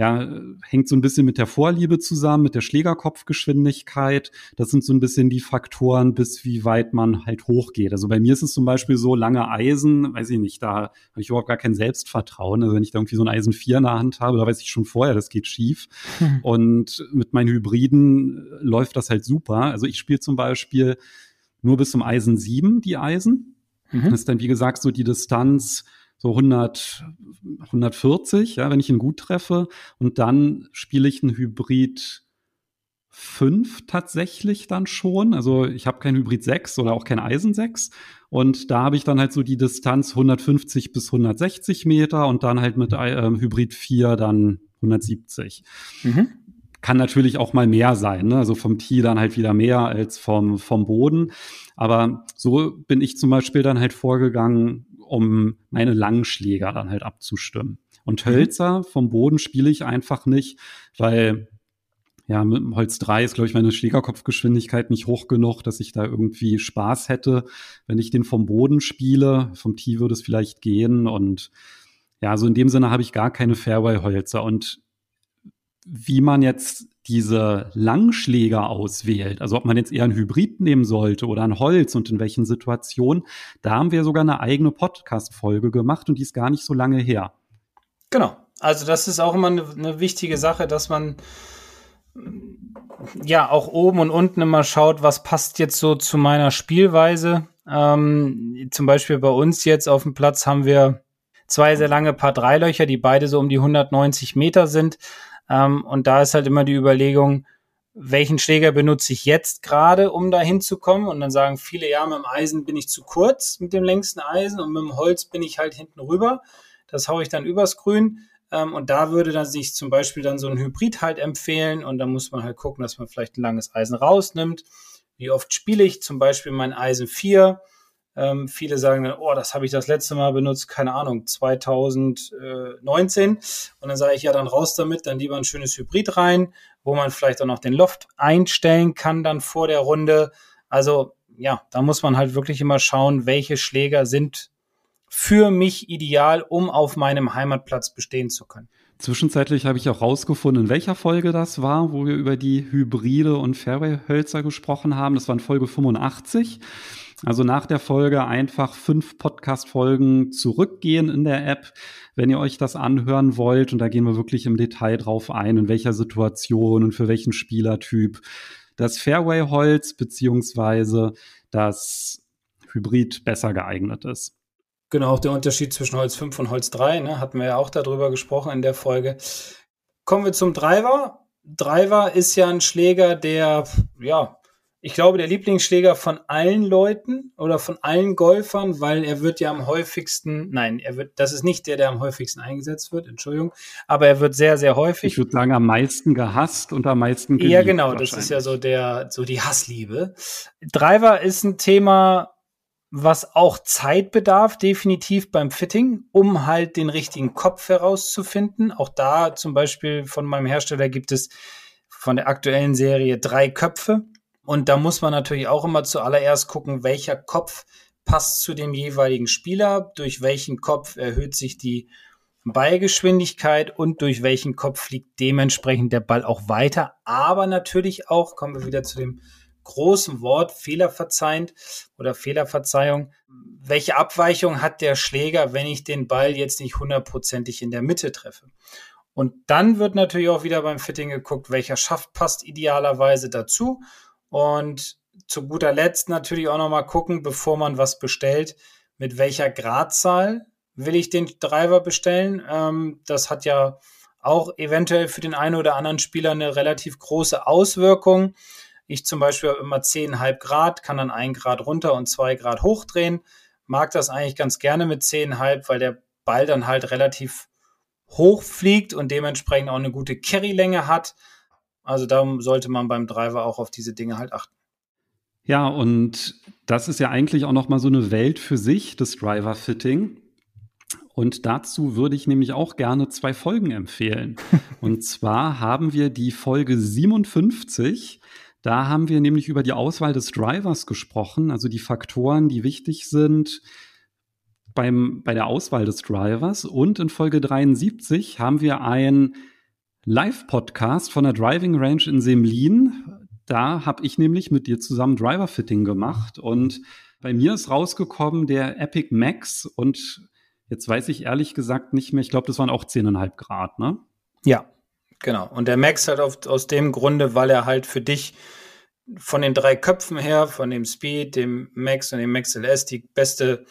[SPEAKER 2] ja, hängt so ein bisschen mit der Vorliebe zusammen, mit der Schlägerkopfgeschwindigkeit. Das sind so ein bisschen die Faktoren, bis wie weit man halt hochgeht. Also bei mir ist es zum Beispiel so, lange Eisen, weiß ich nicht, da habe ich überhaupt gar kein Selbstvertrauen. Also wenn ich da irgendwie so ein Eisen 4 in der Hand habe, da weiß ich schon vorher, das geht schief. Hm. Und mit meinen Hybriden läuft das halt super. Also ich spiele zum Beispiel nur bis zum Eisen 7 die Eisen. Mhm. Das ist dann, wie gesagt, so die Distanz so 100, 140, ja, wenn ich ihn gut treffe. Und dann spiele ich einen Hybrid 5 tatsächlich dann schon. Also ich habe kein Hybrid 6 oder auch kein Eisen 6. Und da habe ich dann halt so die Distanz 150 bis 160 Meter und dann halt mit äh, Hybrid 4 dann 170. Mhm. Kann natürlich auch mal mehr sein, ne? also vom Tee dann halt wieder mehr als vom, vom Boden. Aber so bin ich zum Beispiel dann halt vorgegangen, um meine langen Schläger dann halt abzustimmen. Und. Hölzer vom Boden spiele ich einfach nicht, weil ja, mit dem Holz 3 ist, glaube ich, meine Schlägerkopfgeschwindigkeit nicht hoch genug, dass ich da irgendwie Spaß hätte. Wenn ich den vom Boden spiele, vom Tee würde es vielleicht gehen. Und ja, so in dem Sinne habe ich gar keine Fairway-Hölzer. Und wie man jetzt diese Langschläger auswählt, also ob man jetzt eher ein Hybrid nehmen sollte oder ein Holz und in welchen Situationen, da haben wir sogar eine eigene Podcast-Folge gemacht und die ist gar nicht so lange her.
[SPEAKER 3] Genau. Also das ist auch immer eine, eine wichtige Sache, dass man ja auch oben und unten immer schaut, was passt jetzt so zu meiner Spielweise. Ähm, zum Beispiel bei uns jetzt auf dem Platz haben wir zwei sehr lange Paar Dreilöcher, die beide so um die 190 Meter sind. Ähm, und da ist halt immer die Überlegung, welchen Schläger benutze ich jetzt gerade, um da hinzukommen? Und dann sagen viele, ja, mit dem Eisen bin ich zu kurz mit dem längsten Eisen und mit dem Holz bin ich halt hinten rüber. Das haue ich dann übers Grün. Ähm, und da würde dann sich zum Beispiel dann so ein Hybrid halt empfehlen. Und da muss man halt gucken, dass man vielleicht ein langes Eisen rausnimmt. Wie oft spiele ich zum Beispiel mein Eisen 4? Ähm, viele sagen dann, oh, das habe ich das letzte Mal benutzt, keine Ahnung, 2019. Und dann sage ich, ja, dann raus damit, dann lieber ein schönes Hybrid rein, wo man vielleicht auch noch den Loft einstellen kann dann vor der Runde. Also ja, da muss man halt wirklich immer schauen, welche Schläger sind für mich ideal, um auf meinem Heimatplatz bestehen zu können.
[SPEAKER 2] Zwischenzeitlich habe ich auch rausgefunden, in welcher Folge das war, wo wir über die Hybride und Fairway-Hölzer gesprochen haben. Das war in Folge 85. Also nach der Folge einfach fünf Podcast-Folgen zurückgehen in der App, wenn ihr euch das anhören wollt. Und da gehen wir wirklich im Detail drauf ein, in welcher Situation und für welchen Spielertyp das Fairway-Holz beziehungsweise das Hybrid besser geeignet ist.
[SPEAKER 3] Genau, auch der Unterschied zwischen Holz 5 und Holz 3, ne, hatten wir ja auch darüber gesprochen in der Folge. Kommen wir zum Driver. Driver ist ja ein Schläger, der, ja, ich glaube, der Lieblingsschläger von allen Leuten oder von allen Golfern, weil er wird ja am häufigsten, nein, er wird, das ist nicht der, der am häufigsten eingesetzt wird, Entschuldigung, aber er wird sehr, sehr häufig.
[SPEAKER 2] Ich würde sagen, am meisten gehasst und am meisten geliebt.
[SPEAKER 3] Ja, genau, das ist ja so der, so die Hassliebe. Driver ist ein Thema, was auch Zeit bedarf, definitiv beim Fitting, um halt den richtigen Kopf herauszufinden. Auch da zum Beispiel von meinem Hersteller gibt es von der aktuellen Serie drei Köpfe und da muss man natürlich auch immer zuallererst gucken, welcher Kopf passt zu dem jeweiligen Spieler, durch welchen Kopf erhöht sich die Ballgeschwindigkeit und durch welchen Kopf fliegt dementsprechend der Ball auch weiter. Aber natürlich auch, kommen wir wieder zu dem großen Wort fehlerverzeihend oder Fehlerverzeihung. Welche Abweichung hat der Schläger, wenn ich den Ball jetzt nicht hundertprozentig in der Mitte treffe? Und dann wird natürlich auch wieder beim Fitting geguckt, welcher Schaft passt idealerweise dazu und zu guter Letzt natürlich auch nochmal gucken, bevor man was bestellt, mit welcher Gradzahl will ich den Driver bestellen. Ähm, das hat ja auch eventuell für den einen oder anderen Spieler eine relativ große Auswirkung. Ich zum Beispiel habe immer 10,5 Grad, kann dann ein Grad runter und zwei Grad hochdrehen. Mag das eigentlich ganz gerne mit 10,5, weil der Ball dann halt relativ hoch fliegt und dementsprechend auch eine gute Carry-Länge hat. Also da sollte man beim Driver auch auf diese Dinge halt achten.
[SPEAKER 2] Ja, und das ist ja eigentlich auch noch mal so eine Welt für sich, das Driver-Fitting. Und dazu würde ich nämlich auch gerne zwei Folgen empfehlen. und zwar haben wir die Folge 57. Da haben wir nämlich über die Auswahl des Drivers gesprochen, also die Faktoren, die wichtig sind beim, bei der Auswahl des Drivers. Und in Folge 73 haben wir ein Live-Podcast von der Driving Range in Semlin. Da habe ich nämlich mit dir zusammen Driver-Fitting gemacht und bei mir ist rausgekommen der Epic Max und jetzt weiß ich ehrlich gesagt nicht mehr, ich glaube, das waren auch 10,5 Grad, ne?
[SPEAKER 3] Ja, genau. Und der Max halt auf, aus dem Grunde, weil er halt für dich von den drei Köpfen her, von dem Speed, dem Max und dem Max LS die beste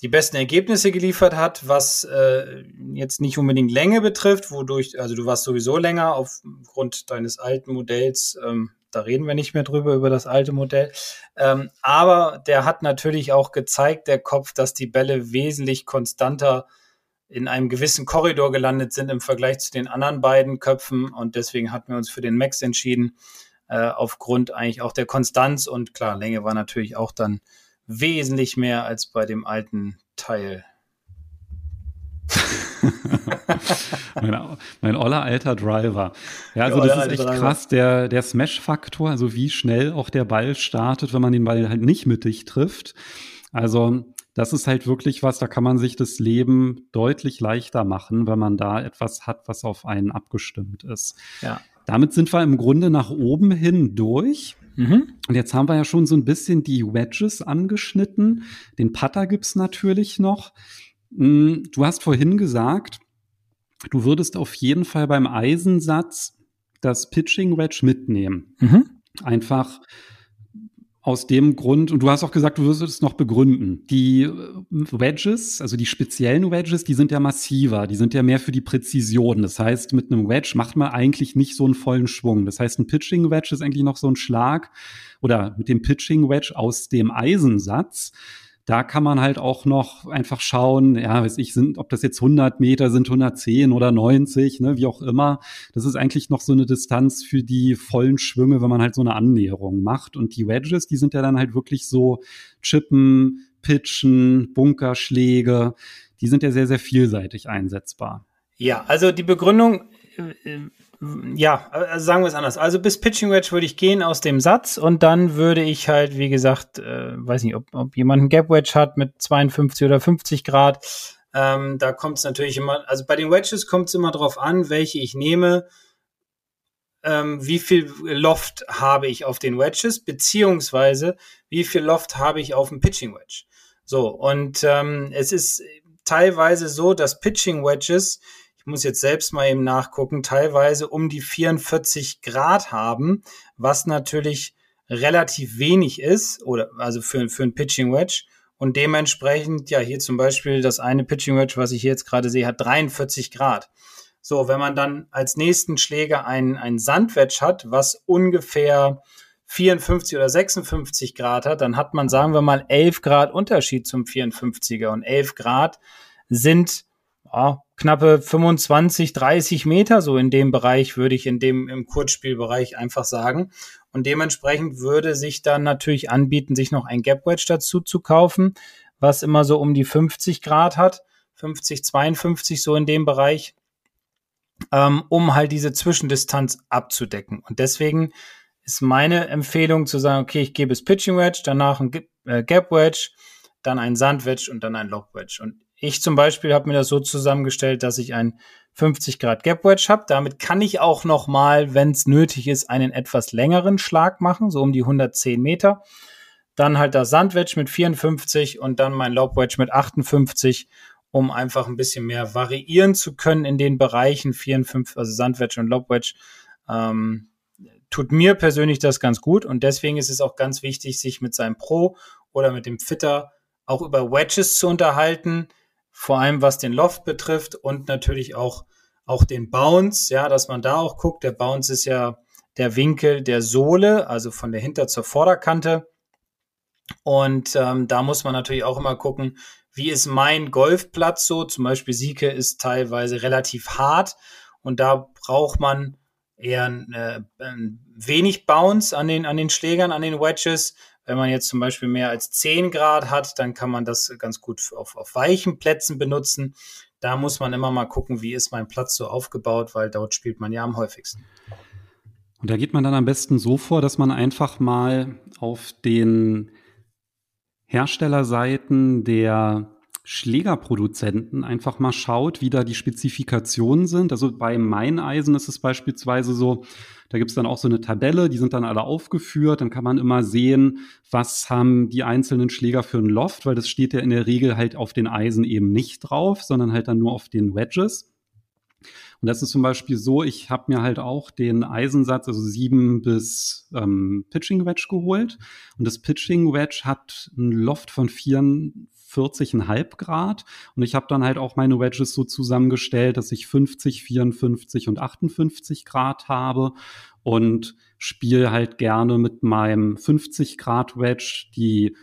[SPEAKER 3] die besten Ergebnisse geliefert hat, was äh, jetzt nicht unbedingt Länge betrifft, wodurch, also du warst sowieso länger aufgrund deines alten Modells, ähm, da reden wir nicht mehr drüber, über das alte Modell. Ähm, aber der hat natürlich auch gezeigt, der Kopf, dass die Bälle wesentlich konstanter in einem gewissen Korridor gelandet sind im Vergleich zu den anderen beiden Köpfen. Und deswegen hatten wir uns für den Max entschieden, äh, aufgrund eigentlich auch der Konstanz. Und klar, Länge war natürlich auch dann wesentlich mehr als bei dem alten Teil.
[SPEAKER 2] mein, mein oller alter Driver. Ja, also das ist echt Driver. krass, der, der Smash-Faktor, also wie schnell auch der Ball startet, wenn man den Ball halt nicht mittig trifft. Also das ist halt wirklich was, da kann man sich das Leben deutlich leichter machen, wenn man da etwas hat, was auf einen abgestimmt ist. Ja. Damit sind wir im Grunde nach oben hin durch. Mhm. Und jetzt haben wir ja schon so ein bisschen die Wedges angeschnitten. Den Putter gibt's natürlich noch. Hm, du hast vorhin gesagt, du würdest auf jeden Fall beim Eisensatz das Pitching Wedge mitnehmen. Mhm. Einfach aus dem Grund, und du hast auch gesagt, du wirst es noch begründen. Die äh, Wedges, also die speziellen Wedges, die sind ja massiver, die sind ja mehr für die Präzision. Das heißt, mit einem Wedge macht man eigentlich nicht so einen vollen Schwung. Das heißt, ein Pitching Wedge ist eigentlich noch so ein Schlag oder mit dem Pitching Wedge aus dem Eisensatz da kann man halt auch noch einfach schauen, ja, weiß ich, sind, ob das jetzt 100 Meter sind, 110 oder 90, ne, wie auch immer. Das ist eigentlich noch so eine Distanz für die vollen Schwünge, wenn man halt so eine Annäherung macht. Und die Wedges, die sind ja dann halt wirklich so Chippen, Pitchen, Bunkerschläge. Die sind ja sehr, sehr vielseitig einsetzbar.
[SPEAKER 3] Ja, also die Begründung, äh, ja, also sagen wir es anders. Also bis Pitching Wedge würde ich gehen aus dem Satz und dann würde ich halt, wie gesagt, äh, weiß nicht, ob, ob jemand einen Gap Wedge hat mit 52 oder 50 Grad. Ähm, da kommt es natürlich immer, also bei den Wedges kommt es immer darauf an, welche ich nehme, ähm, wie viel Loft habe ich auf den Wedges, beziehungsweise wie viel Loft habe ich auf dem Pitching Wedge. So, und ähm, es ist teilweise so, dass Pitching Wedges ich muss jetzt selbst mal eben nachgucken, teilweise um die 44 Grad haben, was natürlich relativ wenig ist, oder also für, für ein Pitching Wedge. Und dementsprechend, ja, hier zum Beispiel das eine Pitching Wedge, was ich hier jetzt gerade sehe, hat 43 Grad. So, wenn man dann als nächsten Schläger ein, ein Sandwedge hat, was ungefähr 54 oder 56 Grad hat, dann hat man, sagen wir mal, 11 Grad Unterschied zum 54er. Und 11 Grad sind ja, knappe 25, 30 Meter, so in dem Bereich würde ich in dem im Kurzspielbereich einfach sagen. Und dementsprechend würde sich dann natürlich anbieten, sich noch ein Gap Wedge dazu zu kaufen, was immer so um die 50 Grad hat, 50, 52 so in dem Bereich, ähm, um halt diese Zwischendistanz abzudecken. Und deswegen ist meine Empfehlung zu sagen, okay, ich gebe es Pitching Wedge, danach ein äh, Gap Wedge, dann ein Sand Wedge und dann ein Lob Wedge. Und ich zum Beispiel habe mir das so zusammengestellt, dass ich ein 50 Grad Gap Wedge habe. Damit kann ich auch noch mal, wenn es nötig ist, einen etwas längeren Schlag machen, so um die 110 Meter. Dann halt das Sandwedge mit 54 und dann mein Lob Wedge mit 58, um einfach ein bisschen mehr variieren zu können in den Bereichen 54, also Sandwedge und Lob Wedge. Ähm, tut mir persönlich das ganz gut und deswegen ist es auch ganz wichtig, sich mit seinem Pro oder mit dem Fitter auch über Wedges zu unterhalten, vor allem was den Loft betrifft und natürlich auch, auch den Bounce, ja, dass man da auch guckt. Der Bounce ist ja der Winkel der Sohle, also von der Hinter- zur Vorderkante. Und ähm, da muss man natürlich auch immer gucken, wie ist mein Golfplatz so? Zum Beispiel Sieke ist teilweise relativ hart und da braucht man eher äh, wenig Bounce an den, an den Schlägern, an den Wedges. Wenn man jetzt zum Beispiel mehr als 10 Grad hat, dann kann man das ganz gut auf, auf weichen Plätzen benutzen. Da muss man immer mal gucken, wie ist mein Platz so aufgebaut, weil dort spielt man ja am häufigsten.
[SPEAKER 2] Und da geht man dann am besten so vor, dass man einfach mal auf den Herstellerseiten der Schlägerproduzenten einfach mal schaut, wie da die Spezifikationen sind. Also bei Meineisen ist es beispielsweise so, da gibt's dann auch so eine Tabelle, die sind dann alle aufgeführt. Dann kann man immer sehen, was haben die einzelnen Schläger für ein Loft, weil das steht ja in der Regel halt auf den Eisen eben nicht drauf, sondern halt dann nur auf den Wedges. Und das ist zum Beispiel so, ich habe mir halt auch den Eisensatz, also sieben bis ähm, Pitching Wedge geholt. Und das Pitching Wedge hat ein Loft von vier, 40,5 Grad. Und ich habe dann halt auch meine Wedges so zusammengestellt, dass ich 50, 54 und 58 Grad habe und spiele halt gerne mit meinem 50 Grad Wedge die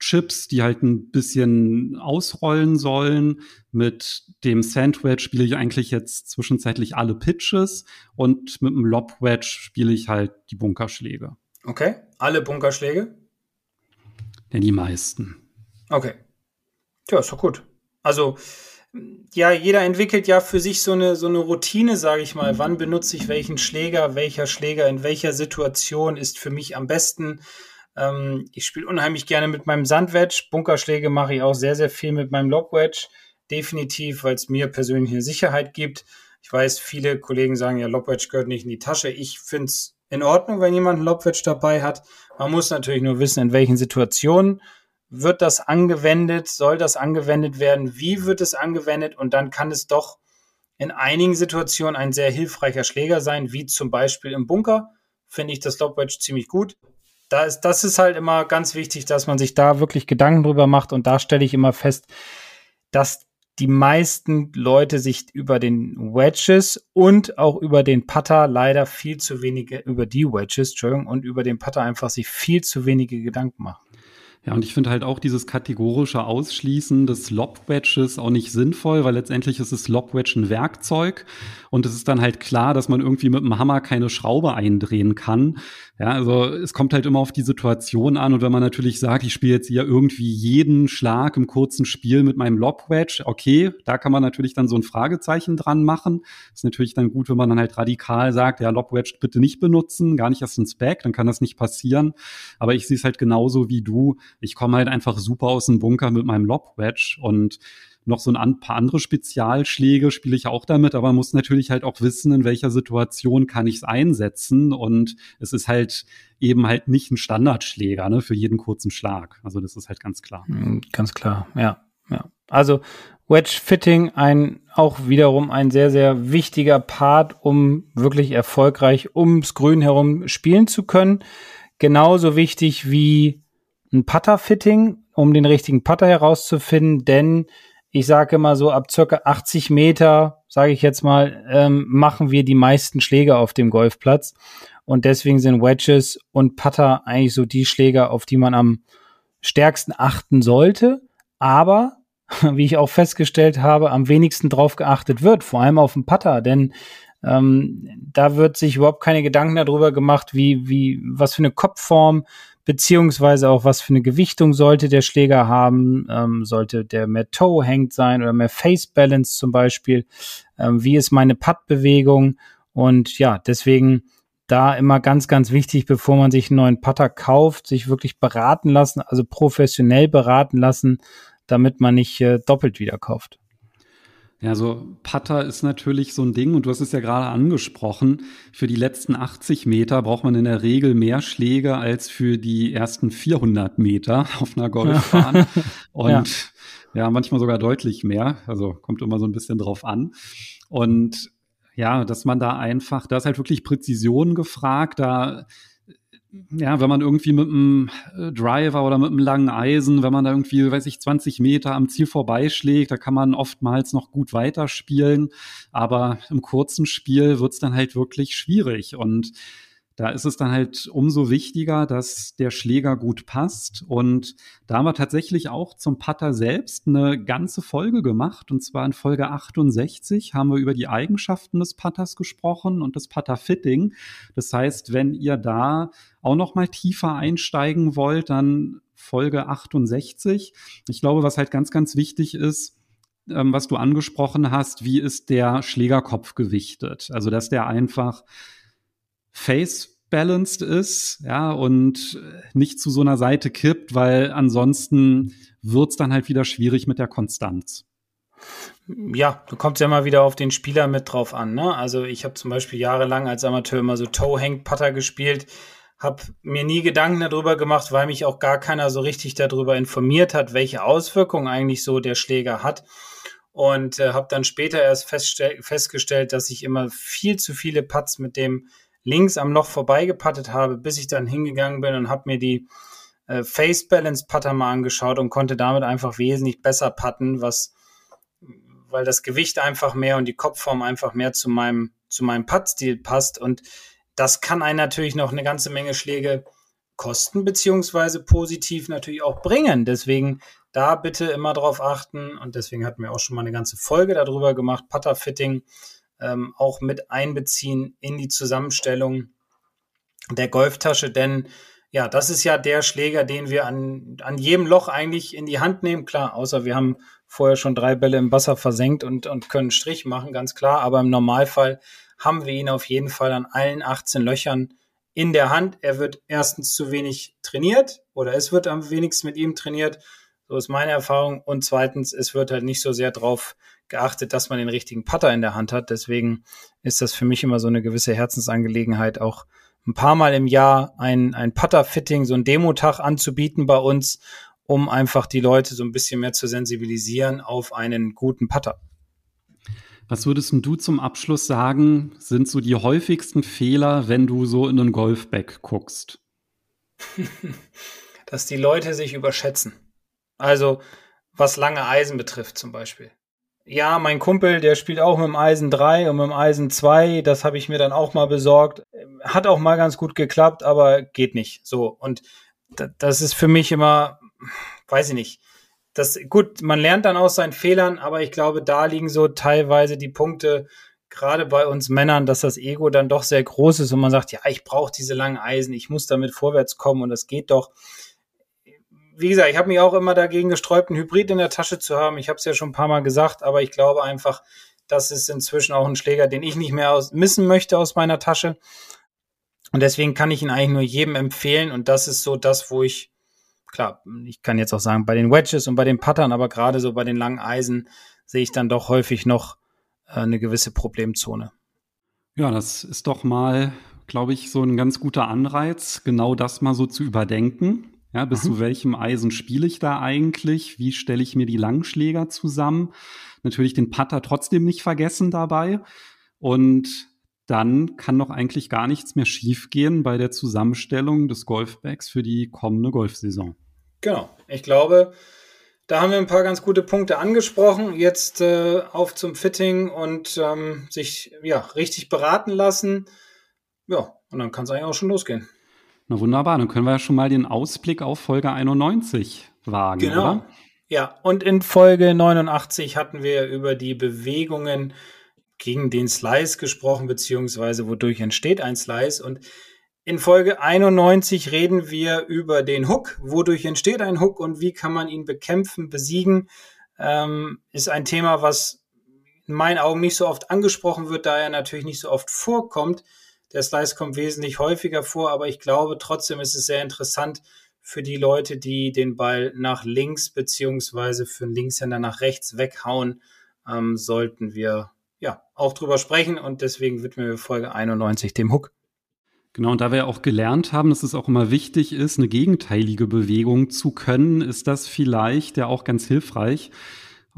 [SPEAKER 2] Chips, die halt ein bisschen ausrollen sollen. Mit dem Sandwedge spiele ich eigentlich jetzt zwischenzeitlich alle Pitches und mit dem Lob Wedge spiele ich halt die Bunkerschläge.
[SPEAKER 3] Okay, alle Bunkerschläge?
[SPEAKER 2] Ja, die meisten.
[SPEAKER 3] Okay. Ja, ist doch gut. Also, ja, jeder entwickelt ja für sich so eine, so eine Routine, sage ich mal. Wann benutze ich welchen Schläger? Welcher Schläger in welcher Situation ist für mich am besten? Ähm, ich spiele unheimlich gerne mit meinem Sandwedge. Bunkerschläge mache ich auch sehr, sehr viel mit meinem Lobwedge. Definitiv, weil es mir persönlich eine Sicherheit gibt. Ich weiß, viele Kollegen sagen ja, Lobwedge gehört nicht in die Tasche. Ich finde es in Ordnung, wenn jemand einen Lobwedge dabei hat. Man muss natürlich nur wissen, in welchen Situationen wird das angewendet, soll das angewendet werden, wie wird es angewendet und dann kann es doch in einigen Situationen ein sehr hilfreicher Schläger sein, wie zum Beispiel im Bunker, finde ich das Lobwedge ziemlich gut. Da ist, das ist halt immer ganz wichtig, dass man sich da wirklich Gedanken drüber macht und da stelle ich immer fest, dass die meisten Leute sich über den Wedges und auch über den Putter leider viel zu wenige, über die Wedges, Entschuldigung, und über den Putter einfach sich viel zu wenige Gedanken machen.
[SPEAKER 2] Ja, und ich finde halt auch dieses kategorische Ausschließen des Lob-Wedges auch nicht sinnvoll, weil letztendlich ist das Lob-Wedge ein Werkzeug und es ist dann halt klar, dass man irgendwie mit dem Hammer keine Schraube eindrehen kann. Ja, also es kommt halt immer auf die Situation an und wenn man natürlich sagt, ich spiele jetzt hier irgendwie jeden Schlag im kurzen Spiel mit meinem Lob-Wedge, okay, da kann man natürlich dann so ein Fragezeichen dran machen. Ist natürlich dann gut, wenn man dann halt radikal sagt, ja, Lob-Wedge bitte nicht benutzen, gar nicht erst ins Back, dann kann das nicht passieren. Aber ich sehe es halt genauso wie du ich komme halt einfach super aus dem Bunker mit meinem Lob Wedge und noch so ein paar andere Spezialschläge spiele ich auch damit, aber muss natürlich halt auch wissen, in welcher Situation kann ich es einsetzen und es ist halt eben halt nicht ein Standardschläger ne, für jeden kurzen Schlag. Also das ist halt ganz klar.
[SPEAKER 3] Hm, ganz klar, ja. ja. Also Wedge Fitting ein auch wiederum ein sehr sehr wichtiger Part, um wirklich erfolgreich ums Grün herum spielen zu können. Genauso wichtig wie ein Putter Fitting, um den richtigen Putter herauszufinden, denn ich sage immer so ab circa 80 Meter, sage ich jetzt mal, ähm, machen wir die meisten Schläge auf dem Golfplatz und deswegen sind Wedges und Putter eigentlich so die Schläger, auf die man am stärksten achten sollte. Aber wie ich auch festgestellt habe, am wenigsten drauf geachtet wird, vor allem auf den Putter, denn ähm, da wird sich überhaupt keine Gedanken darüber gemacht, wie, wie, was für eine Kopfform, beziehungsweise auch was für eine Gewichtung sollte der Schläger haben, ähm, sollte der mehr Toe hängt sein oder mehr Face Balance zum Beispiel, ähm, wie ist meine Puttbewegung? Und ja, deswegen da immer ganz, ganz wichtig, bevor man sich einen neuen Putter kauft, sich wirklich beraten lassen, also professionell beraten lassen, damit man nicht äh, doppelt wieder kauft.
[SPEAKER 2] Ja, so Putter ist natürlich so ein Ding und du hast es ja gerade angesprochen. Für die letzten 80 Meter braucht man in der Regel mehr Schläge als für die ersten 400 Meter auf einer Golfbahn. und ja. ja, manchmal sogar deutlich mehr. Also kommt immer so ein bisschen drauf an. Und ja, dass man da einfach, da ist halt wirklich Präzision gefragt. Da ja, wenn man irgendwie mit einem äh, Driver oder mit einem langen Eisen, wenn man da irgendwie, weiß ich, 20 Meter am Ziel vorbeischlägt, da kann man oftmals noch gut weiterspielen. Aber im kurzen Spiel wird's dann halt wirklich schwierig. Und da ist es dann halt umso wichtiger, dass der Schläger gut passt. Und da haben wir tatsächlich auch zum Putter selbst eine ganze Folge gemacht. Und zwar in Folge 68 haben wir über die Eigenschaften des Putters gesprochen und das Putter-Fitting. Das heißt, wenn ihr da auch noch mal tiefer einsteigen wollt, dann Folge 68. Ich glaube, was halt ganz, ganz wichtig ist, ähm, was du angesprochen hast, wie ist der Schlägerkopf gewichtet? Also, dass der einfach face balanced ist, ja, und nicht zu so einer Seite kippt, weil ansonsten wird's dann halt wieder schwierig mit der Konstanz.
[SPEAKER 3] Ja, du kommst ja immer wieder auf den Spieler mit drauf an. Ne? Also ich habe zum Beispiel jahrelang als Amateur immer so Toe-Hang-Putter gespielt, habe mir nie Gedanken darüber gemacht, weil mich auch gar keiner so richtig darüber informiert hat, welche Auswirkungen eigentlich so der Schläger hat. Und äh, habe dann später erst festgestellt, dass ich immer viel zu viele Putts mit dem links am Loch vorbeigepattet habe, bis ich dann hingegangen bin und habe mir die äh, Face Balance Putter mal angeschaut und konnte damit einfach wesentlich besser putten, was weil das Gewicht einfach mehr und die Kopfform einfach mehr zu meinem zu meinem Puttstil passt und das kann einen natürlich noch eine ganze Menge Schläge kosten beziehungsweise positiv natürlich auch bringen. Deswegen da bitte immer drauf achten und deswegen hatten wir auch schon mal eine ganze Folge darüber gemacht, Putter Fitting ähm, auch mit einbeziehen in die Zusammenstellung der Golftasche, denn ja, das ist ja der Schläger, den wir an, an jedem Loch eigentlich in die Hand nehmen. Klar, außer wir haben vorher schon drei Bälle im Wasser versenkt und, und können Strich machen, ganz klar. Aber im Normalfall haben wir ihn auf jeden Fall an allen 18 Löchern in der Hand. Er wird erstens zu wenig trainiert oder es wird am wenigsten mit ihm trainiert. So ist meine Erfahrung. Und zweitens, es wird halt nicht so sehr drauf geachtet, dass man den richtigen Putter in der Hand hat. Deswegen ist das für mich immer so eine gewisse Herzensangelegenheit, auch ein paar Mal im Jahr ein, ein Putter-Fitting, so ein Demotag anzubieten bei uns, um einfach die Leute so ein bisschen mehr zu sensibilisieren auf einen guten Putter.
[SPEAKER 2] Was würdest du zum Abschluss sagen, sind so die häufigsten Fehler, wenn du so in einen Golfback guckst?
[SPEAKER 3] Dass die Leute sich überschätzen. Also, was lange Eisen betrifft zum Beispiel. Ja, mein Kumpel, der spielt auch mit dem Eisen 3 und mit dem Eisen 2. Das habe ich mir dann auch mal besorgt. Hat auch mal ganz gut geklappt, aber geht nicht. So. Und das ist für mich immer, weiß ich nicht. Das, gut, man lernt dann aus seinen Fehlern, aber ich glaube, da liegen so teilweise die Punkte, gerade bei uns Männern, dass das Ego dann doch sehr groß ist und man sagt, ja, ich brauche diese langen Eisen, ich muss damit vorwärts kommen und das geht doch wie gesagt, ich habe mich auch immer dagegen gesträubt, einen Hybrid in der Tasche zu haben. Ich habe es ja schon ein paar Mal gesagt, aber ich glaube einfach, das ist inzwischen auch ein Schläger, den ich nicht mehr aus missen möchte aus meiner Tasche. Und deswegen kann ich ihn eigentlich nur jedem empfehlen. Und das ist so das, wo ich, klar, ich kann jetzt auch sagen, bei den Wedges und bei den Puttern, aber gerade so bei den langen Eisen sehe ich dann doch häufig noch äh, eine gewisse Problemzone.
[SPEAKER 2] Ja, das ist doch mal, glaube ich, so ein ganz guter Anreiz, genau das mal so zu überdenken Ja, bis mhm. zu welchem Eisen spiele ich da eigentlich? Wie stelle ich mir die Langschläger zusammen? Natürlich den Putter trotzdem nicht vergessen dabei. Und dann kann doch eigentlich gar nichts mehr schiefgehen bei der Zusammenstellung des Golfbags für die kommende Golfsaison.
[SPEAKER 3] Genau. Ich glaube, da haben wir ein paar ganz gute Punkte angesprochen. Jetzt äh, auf zum Fitting und ähm, sich ja richtig beraten lassen. Ja, und dann kann es eigentlich auch schon losgehen.
[SPEAKER 2] Na wunderbar, dann können wir ja schon mal den Ausblick auf Folge 91 wagen. Genau. Oder?
[SPEAKER 3] Ja, und in Folge 89 hatten wir über die Bewegungen gegen den Slice gesprochen, beziehungsweise wodurch entsteht ein Slice. Und in Folge 91 reden wir über den Hook. Wodurch entsteht ein Hook und wie kann man ihn bekämpfen, besiegen? Ähm, ist ein Thema, was in meinen Augen nicht so oft angesprochen wird, da er natürlich nicht so oft vorkommt. Der Slice kommt wesentlich häufiger vor, aber ich glaube trotzdem ist es sehr interessant für die Leute, die den Ball nach links beziehungsweise für einen Linkshänder nach rechts weghauen, ähm, sollten wir ja, auch drüber sprechen und deswegen widmen wir Folge 91 dem Hook.
[SPEAKER 2] Genau, und da wir ja auch gelernt haben, dass es auch immer wichtig ist, eine gegenteilige Bewegung zu können, ist das vielleicht ja auch ganz hilfreich,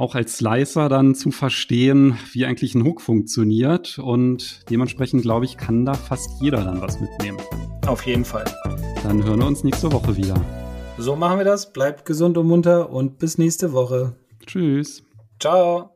[SPEAKER 2] auch als Slicer dann zu verstehen, wie eigentlich ein Hook funktioniert. Und dementsprechend, glaube ich, kann da fast jeder dann was mitnehmen.
[SPEAKER 3] Auf jeden Fall.
[SPEAKER 2] Dann hören wir uns nächste Woche wieder.
[SPEAKER 3] So machen wir das. Bleibt gesund und munter und bis nächste Woche.
[SPEAKER 2] Tschüss.
[SPEAKER 3] Ciao.